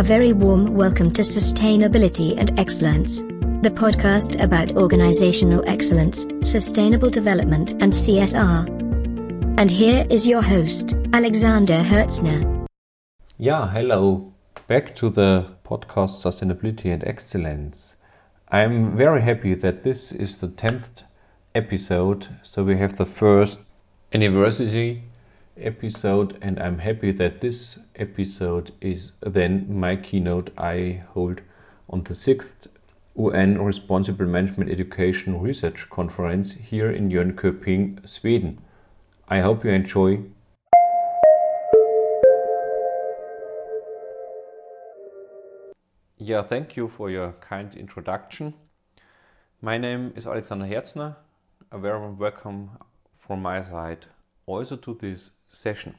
A very warm welcome to Sustainability and Excellence, the podcast about organizational excellence, sustainable development, and CSR. And here is your host, Alexander Hertzner. Yeah, hello. Back to the podcast Sustainability and Excellence. I'm very happy that this is the 10th episode, so we have the first anniversary episode, and I'm happy that this episode is then my keynote I hold on the sixth UN Responsible Management Education Research Conference here in Jönköping, Sweden. I hope you enjoy. Yeah, thank you for your kind introduction. My name is Alexander Herzner. A very warm welcome from my side also to this session.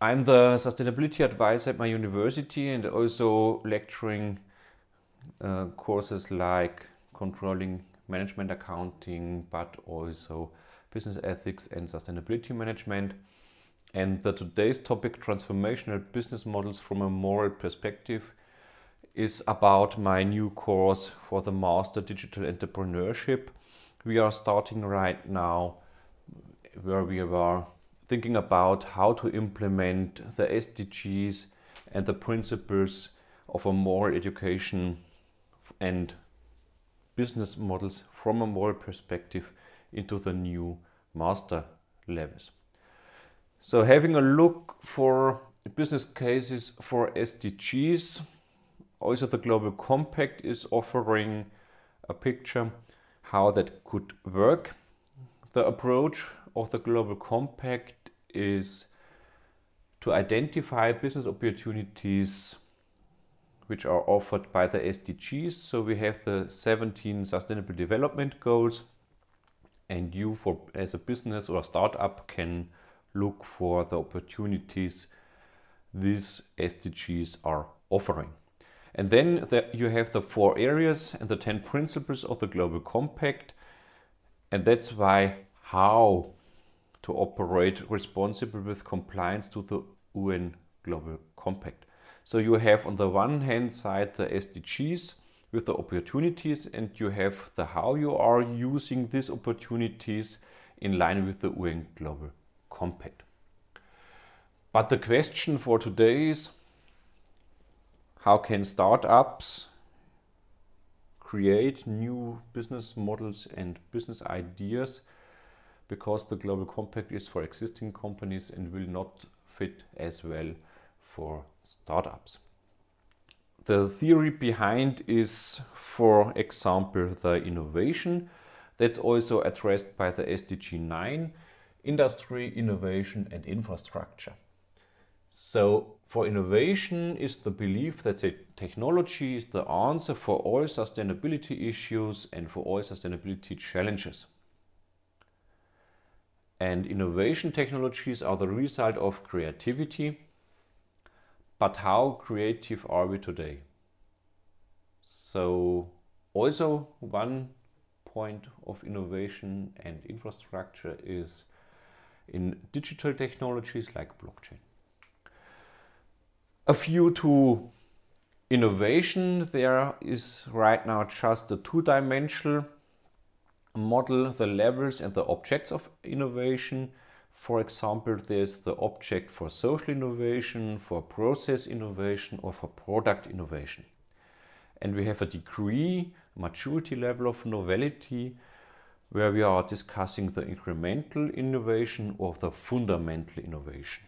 I'm the sustainability advisor at my university and also lecturing uh, courses like controlling management accounting, but also business ethics and sustainability management. And the today's topic, transformational business models from a moral perspective, is about my new course for the Master Digital Entrepreneurship. We are starting right now where we were thinking about how to implement the SDGs and the principles of a moral education and business models from a moral perspective into the new master levels. So having a look for business cases for SDGs, also the Global Compact is offering a picture how that could work. The approach of the Global Compact is to identify business opportunities which are offered by the SDGs. So we have the 17 Sustainable Development Goals, and you, for as a business or a startup, can look for the opportunities these SDGs are offering. And then the, you have the four areas and the 10 principles of the Global Compact, and that's why how to operate responsible with compliance to the UN Global Compact. So you have on the one hand side the SDGs with the opportunities and you have the how you are using these opportunities in line with the UN Global Compact. But the question for today is how can startups create new business models and business ideas because the global compact is for existing companies and will not fit as well for startups. The theory behind is, for example, the innovation that's also addressed by the SDG 9 industry, innovation, and infrastructure. So, for innovation is the belief that the technology is the answer for all sustainability issues and for all sustainability challenges and innovation technologies are the result of creativity. But how creative are we today? So, also one point of innovation and infrastructure is in digital technologies like blockchain. A few to innovation, there is right now just a two dimensional model the levels and the objects of innovation. For example, there's the object for social innovation, for process innovation, or for product innovation. And we have a degree, maturity level of novelty, where we are discussing the incremental innovation or the fundamental innovation.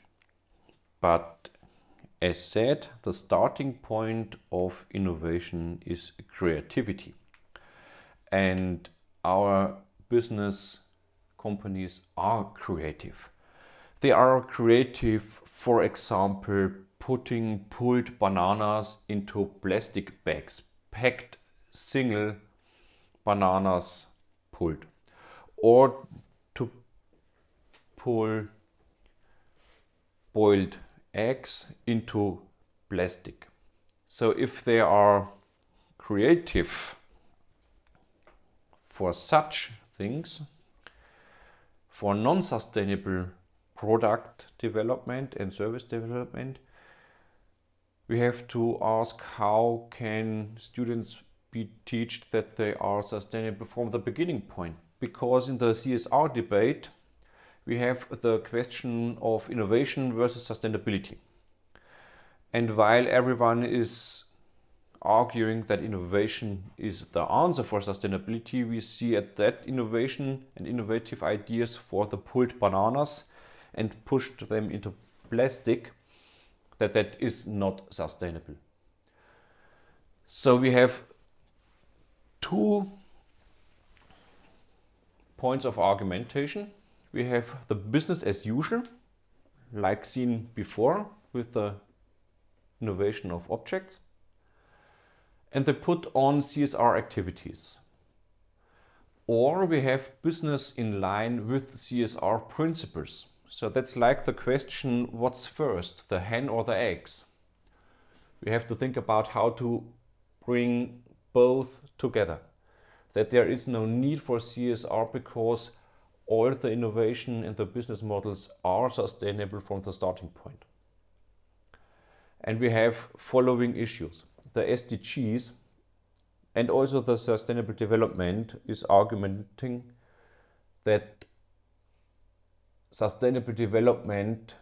But as said, the starting point of innovation is creativity. And our business companies are creative. They are creative, for example, putting pulled bananas into plastic bags, packed single bananas pulled, or to pull boiled eggs into plastic. So if they are creative for such things, for non sustainable product development and service development, we have to ask how can students be taught that they are sustainable from the beginning point because in the CSR debate we have the question of innovation versus sustainability. And while everyone is arguing that innovation is the answer for sustainability, we see at that innovation and innovative ideas for the pulled bananas and pushed them into plastic that that is not sustainable. So we have two points of argumentation. We have the business as usual, like seen before with the innovation of objects, and they put on CSR activities. Or we have business in line with CSR principles. So that's like the question what's first, the hen or the eggs? We have to think about how to bring both together. That there is no need for CSR because all the innovation and the business models are sustainable from the starting point. And we have following issues. The SDGs and also the sustainable development is arguing that sustainable development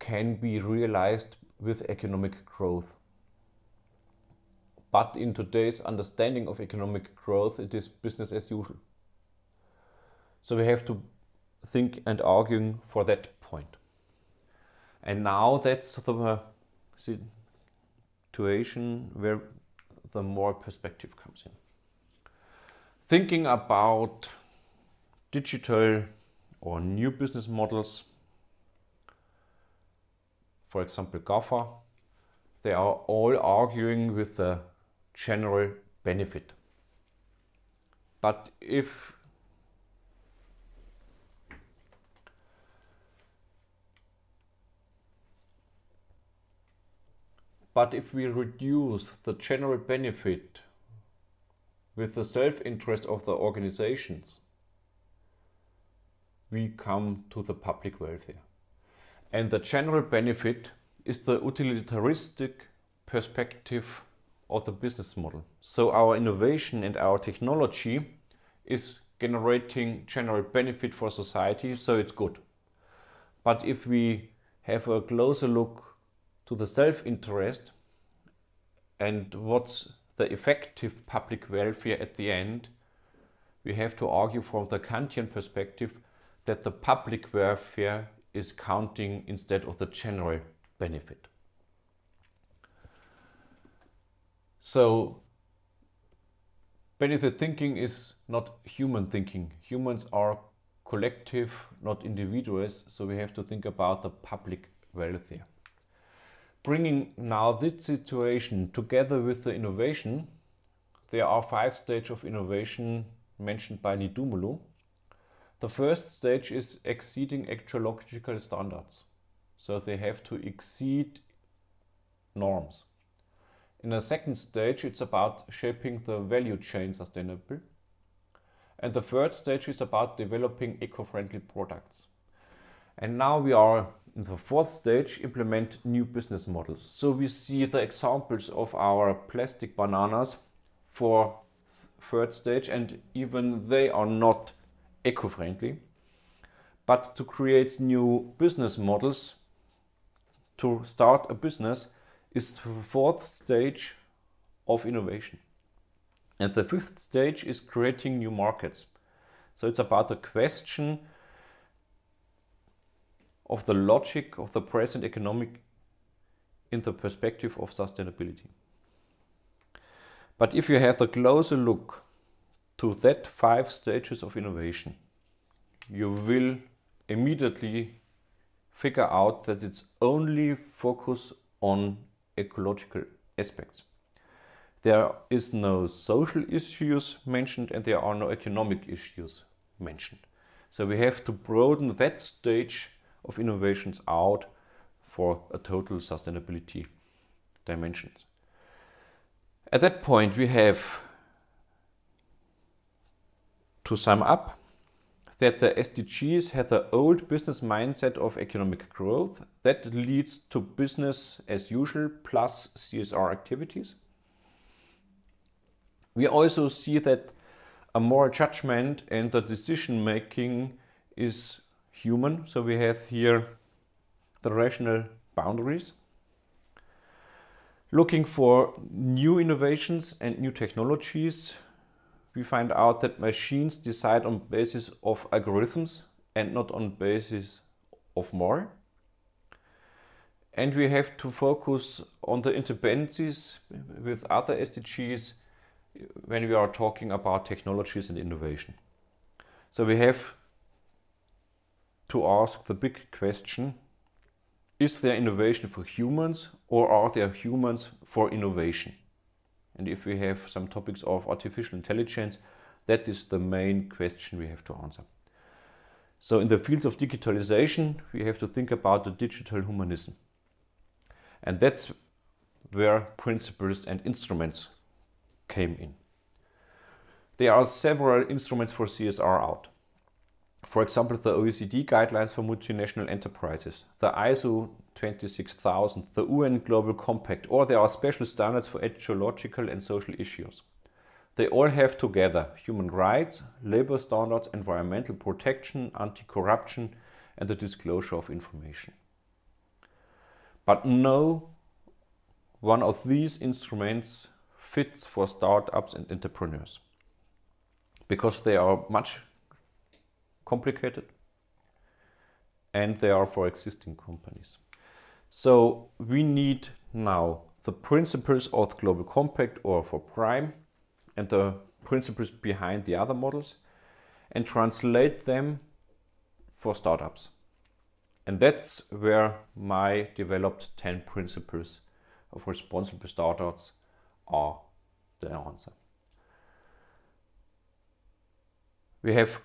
can be realized with economic growth. But in today's understanding of economic growth, it is business as usual. So we have to think and argue for that point. And now that's the situation where the more perspective comes in. Thinking about digital or new business models, for example, GAFA, they are all arguing with the general benefit. But if But if we reduce the general benefit with the self interest of the organizations, we come to the public welfare. And the general benefit is the utilitaristic perspective of the business model. So our innovation and our technology is generating general benefit for society, so it's good. But if we have a closer look to the self interest and what's the effective public welfare at the end, we have to argue from the Kantian perspective that the public welfare is counting instead of the general benefit. So, benefit thinking is not human thinking. Humans are collective, not individuals, so we have to think about the public welfare. Bringing now this situation together with the innovation, there are five stages of innovation mentioned by Nidumolu. The first stage is exceeding ecological standards. So they have to exceed norms. In the second stage, it's about shaping the value chain sustainable. And the third stage is about developing eco-friendly products. And now we are in the fourth stage, implement new business models. So we see the examples of our plastic bananas for third stage and even they are not eco-friendly. But to create new business models, to start a business, is the fourth stage of innovation. And the fifth stage is creating new markets. So it's about the question of the logic of the present economic in the perspective of sustainability. But if you have a closer look to that five stages of innovation, you will immediately figure out that it's only focus on ecological aspects. There is no social issues mentioned and there are no economic issues mentioned. So we have to broaden that stage of innovations out for a total sustainability dimensions. At that point, we have to sum up that the SDGs have the old business mindset of economic growth that leads to business as usual plus CSR activities. We also see that a moral judgment and the decision making is human. So we have here the rational boundaries. Looking for new innovations and new technologies, we find out that machines decide on basis of algorithms and not on basis of more. And we have to focus on the interdependencies with other SDGs when we are talking about technologies and innovation. So we have to ask the big question is there innovation for humans or are there humans for innovation? And if we have some topics of artificial intelligence, that is the main question we have to answer. So in the fields of digitalization, we have to think about the digital humanism. And that's where principles and instruments came in. There are several instruments for CSR out. For example, the OECD guidelines for multinational enterprises, the ISO 26000, the UN Global Compact, or there are special standards for ecological and social issues. They all have together human rights, labor standards, environmental protection, anti corruption, and the disclosure of information. But no one of these instruments fits for startups and entrepreneurs because they are much complicated and they are for existing companies. So we need now the principles of the Global Compact or for PRME and the principles behind the other models and translate them for startups. And that's where my developed 10 principles of responsible startups are the answer. We have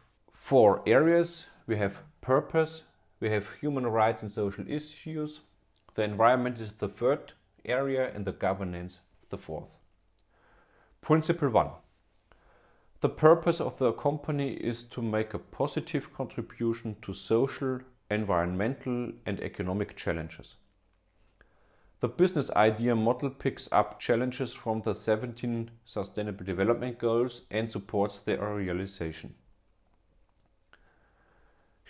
four areas. We have purpose, we have human rights and social issues, the environment is the third area, and the governance the fourth. Principle one. The purpose of the company is to make a positive contribution to social, environmental, and economic challenges. The business idea model picks up challenges from the 17 Sustainable Development Goals and supports their realization.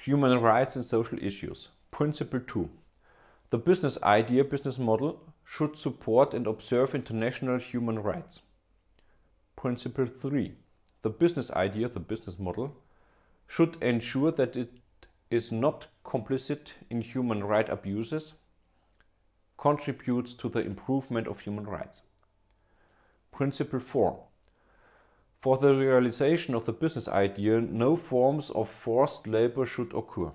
Human rights and social issues. Principle 2. The business idea business model should support and observe international human rights. Principle 3. The business idea, the business model, should ensure that it is not complicit in human right abuses, contributes to the improvement of human rights. Principle 4. For the realization of the business idea, no forms of forced labor should occur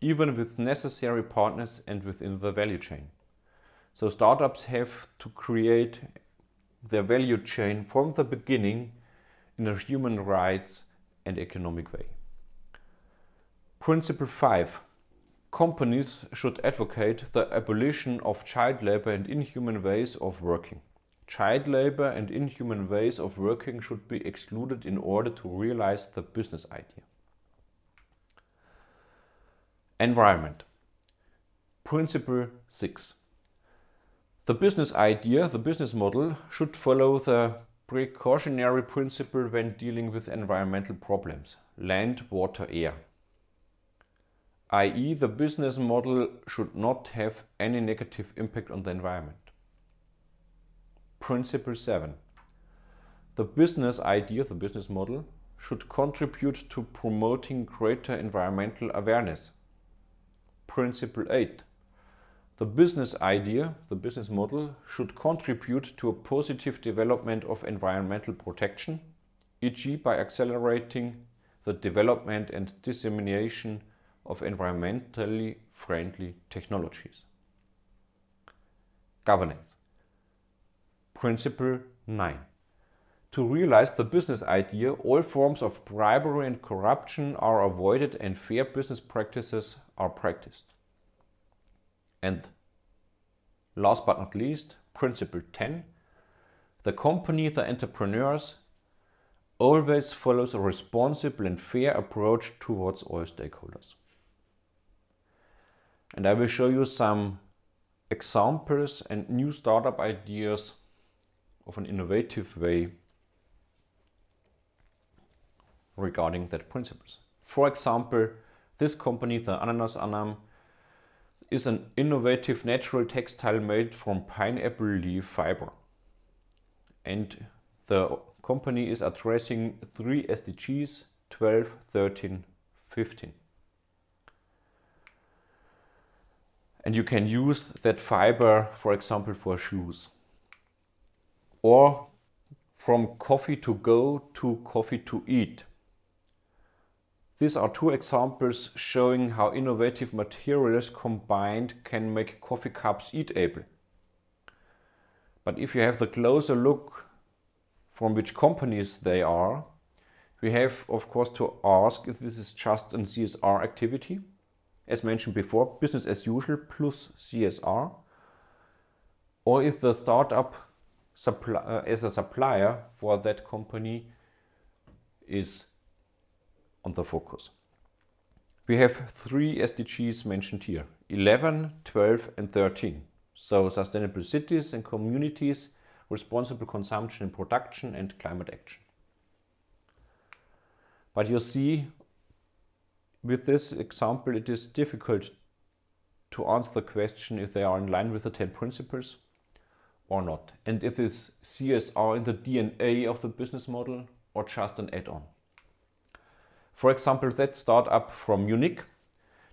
even with necessary partners and within the value chain. So startups have to create their value chain from the beginning in a human rights and economic way. Principle 5. Companies should advocate the abolition of child labor and inhuman ways of working. Child labor and inhuman ways of working should be excluded in order to realize the business idea. Environment. Principle 6. The business idea, the business model, should follow the precautionary principle when dealing with environmental problems land, water, air. i.e., the business model should not have any negative impact on the environment. Principle 7. The business idea, the business model, should contribute to promoting greater environmental awareness Principle 8. The business idea, the business model, should contribute to a positive development of environmental protection, e.g., by accelerating the development and dissemination of environmentally friendly technologies. Governance. Principle 9. To realize the business idea, all forms of bribery and corruption are avoided and fair business practices are practiced. And last but not least, principle 10 the company, the entrepreneurs always follows a responsible and fair approach towards all stakeholders. And I will show you some examples and new startup ideas of an innovative way regarding that principles. For example, this company, the Ananas Anam, is an innovative natural textile made from pineapple leaf fiber. And the company is addressing three SDGs 12, 13, 15. And you can use that fiber, for example, for shoes. Or from coffee to go to coffee to eat. These are two examples showing how innovative materials combined can make coffee cups eatable. But if you have the closer look from which companies they are, we have of course to ask if this is just a CSR activity as mentioned before, business as usual plus CSR, or if the startup supply, uh, as a supplier for that company is on the focus. We have three SDGs mentioned here 11, 12, and 13. So, sustainable cities and communities, responsible consumption and production, and climate action. But you see, with this example, it is difficult to answer the question if they are in line with the 10 principles or not, and if this CSR in the DNA of the business model or just an add on. For example, that startup from Munich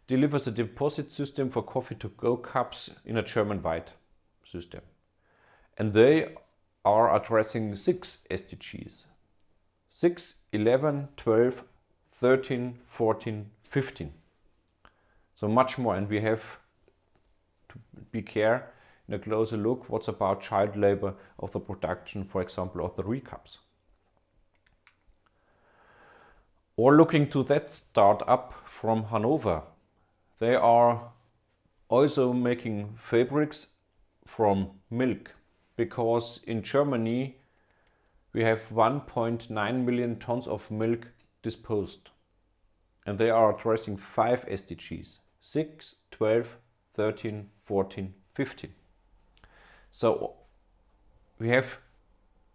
delivers a deposit system for coffee to go cups in a German wide system. And they are addressing six SDGs 6, 11, 12, 13, 14, 15. So much more, and we have to be care a closer look what's about child labor of the production, for example, of the ReCups. Or looking to that startup from Hanover, they are also making fabrics from milk because in Germany we have 1.9 million tons of milk disposed. And they are addressing five SDGs 6, 12, 13, 14, 15. So we have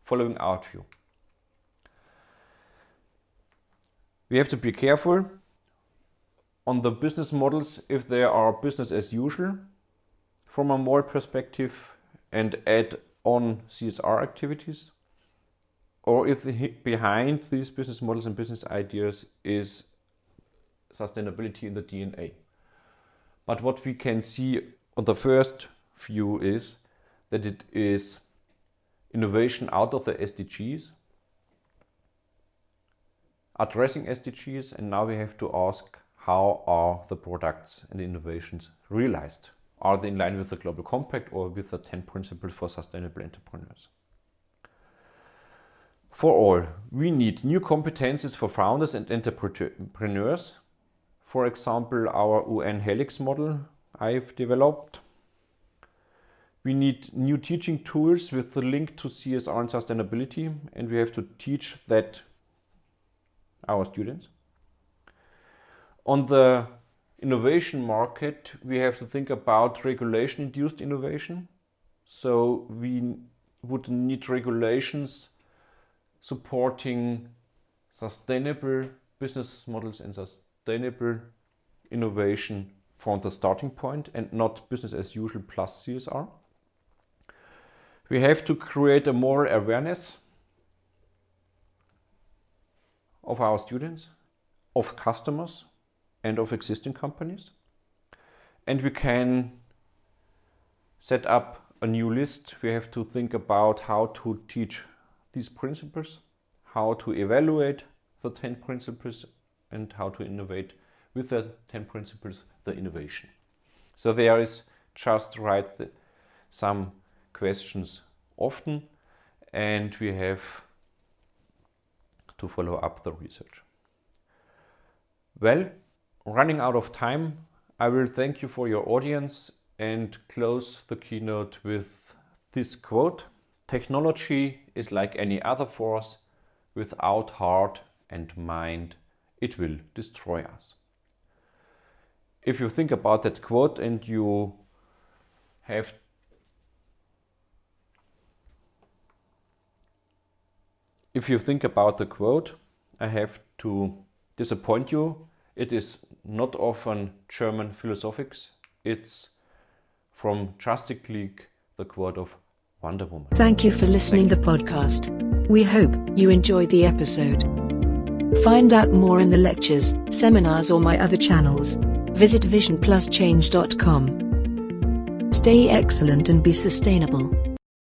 following out view. We have to be careful on the business models if they are business as usual from a more perspective and add on CSR activities or if behind these business models and business ideas is sustainability in the DNA. But what we can see on the first view is that it is innovation out of the SDGs, addressing SDGs, and now we have to ask how are the products and innovations realized? Are they in line with the Global Compact or with the 10 principles for sustainable entrepreneurs? For all, we need new competencies for founders and entrepreneurs. For example, our UN Helix model I've developed. We need new teaching tools with the link to CSR and sustainability, and we have to teach that our students. On the innovation market, we have to think about regulation induced innovation. So we would need regulations supporting sustainable business models and sustainable innovation from the starting point and not business as usual plus CSR. We have to create a moral awareness of our students, of customers, and of existing companies. And we can set up a new list. We have to think about how to teach these principles, how to evaluate the 10 principles, and how to innovate with the 10 principles the innovation. So there is just right the, some questions often, and we have to follow up the research. Well, running out of time, I will thank you for your audience and close the keynote with this quote Technology is like any other force, without heart and mind, it will destroy us. If you think about that quote and you have if you think about the quote, I have to disappoint you. It is not often German philosophics. It's from Justice League, the quote of Wonder Woman. Thank you for listening the podcast. We hope you enjoyed the episode. Find out more in the lectures, seminars or my other channels. Visit visionpluschange.com. Stay excellent and be sustainable.